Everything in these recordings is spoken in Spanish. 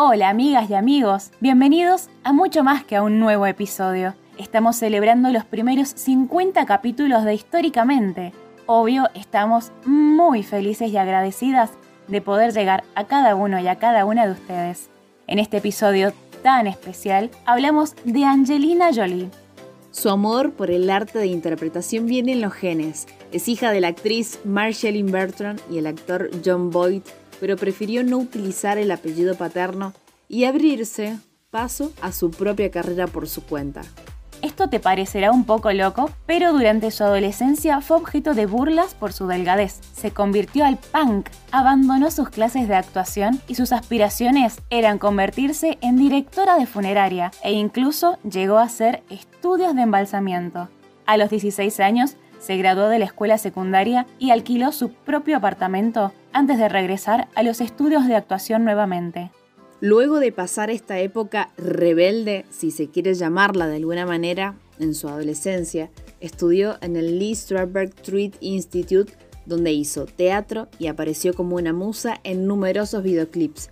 Hola amigas y amigos, bienvenidos a mucho más que a un nuevo episodio. Estamos celebrando los primeros 50 capítulos de Históricamente. Obvio, estamos muy felices y agradecidas de poder llegar a cada uno y a cada una de ustedes. En este episodio tan especial hablamos de Angelina Jolie. Su amor por el arte de interpretación viene en los genes. Es hija de la actriz Marceline Bertrand y el actor John Boyd, pero prefirió no utilizar el apellido paterno y abrirse paso a su propia carrera por su cuenta. Esto te parecerá un poco loco, pero durante su adolescencia fue objeto de burlas por su delgadez. Se convirtió al punk, abandonó sus clases de actuación y sus aspiraciones eran convertirse en directora de funeraria e incluso llegó a hacer estudios de embalsamiento. A los 16 años se graduó de la escuela secundaria y alquiló su propio apartamento antes de regresar a los estudios de actuación nuevamente. Luego de pasar esta época rebelde, si se quiere llamarla de alguna manera, en su adolescencia, estudió en el Lee Strasberg Street Institute, donde hizo teatro y apareció como una musa en numerosos videoclips.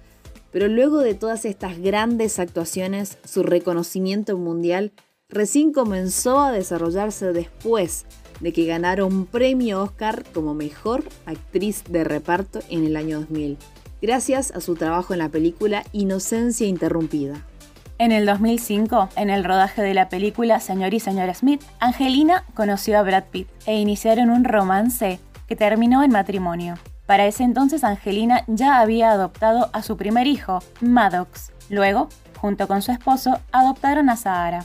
Pero luego de todas estas grandes actuaciones, su reconocimiento mundial recién comenzó a desarrollarse después de que ganara un premio Oscar como mejor actriz de reparto en el año 2000, gracias a su trabajo en la película Inocencia Interrumpida. En el 2005, en el rodaje de la película Señor y Señora Smith, Angelina conoció a Brad Pitt e iniciaron un romance que terminó en matrimonio. Para ese entonces Angelina ya había adoptado a su primer hijo, Maddox. Luego, junto con su esposo, adoptaron a Sahara.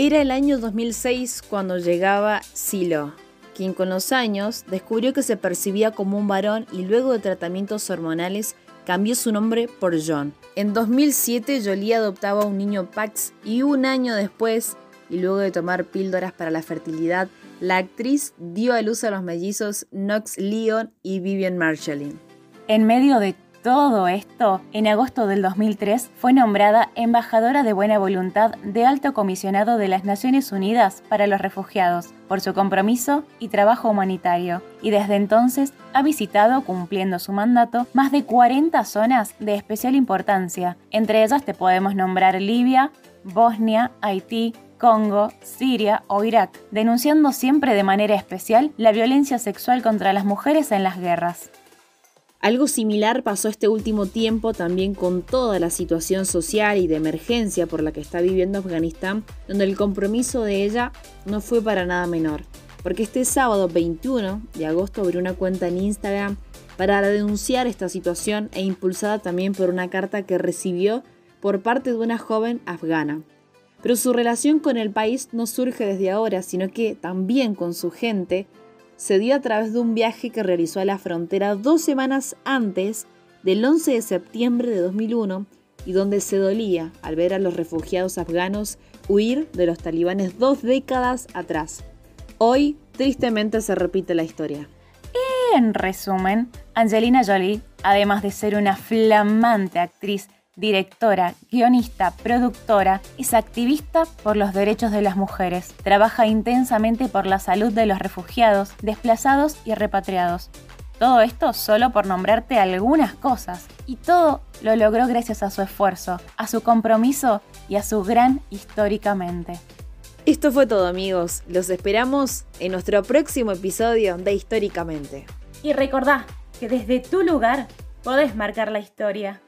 Era el año 2006 cuando llegaba Silo, quien con los años descubrió que se percibía como un varón y luego de tratamientos hormonales cambió su nombre por John. En 2007 Jolie adoptaba un niño Pax y un año después, y luego de tomar píldoras para la fertilidad, la actriz dio a luz a los mellizos Knox Leon y Vivian Marshallin. En medio de todo esto, en agosto del 2003 fue nombrada embajadora de buena voluntad de Alto Comisionado de las Naciones Unidas para los Refugiados por su compromiso y trabajo humanitario, y desde entonces ha visitado, cumpliendo su mandato, más de 40 zonas de especial importancia. Entre ellas te podemos nombrar Libia, Bosnia, Haití, Congo, Siria o Irak, denunciando siempre de manera especial la violencia sexual contra las mujeres en las guerras. Algo similar pasó este último tiempo también con toda la situación social y de emergencia por la que está viviendo Afganistán, donde el compromiso de ella no fue para nada menor. Porque este sábado 21 de agosto abrió una cuenta en Instagram para denunciar esta situación e impulsada también por una carta que recibió por parte de una joven afgana. Pero su relación con el país no surge desde ahora, sino que también con su gente se dio a través de un viaje que realizó a la frontera dos semanas antes del 11 de septiembre de 2001 y donde se dolía al ver a los refugiados afganos huir de los talibanes dos décadas atrás. Hoy, tristemente, se repite la historia. En resumen, Angelina Jolie, además de ser una flamante actriz directora, guionista, productora, es activista por los derechos de las mujeres. Trabaja intensamente por la salud de los refugiados, desplazados y repatriados. Todo esto solo por nombrarte algunas cosas. Y todo lo logró gracias a su esfuerzo, a su compromiso y a su gran históricamente. Esto fue todo amigos. Los esperamos en nuestro próximo episodio de Históricamente. Y recordá que desde tu lugar podés marcar la historia.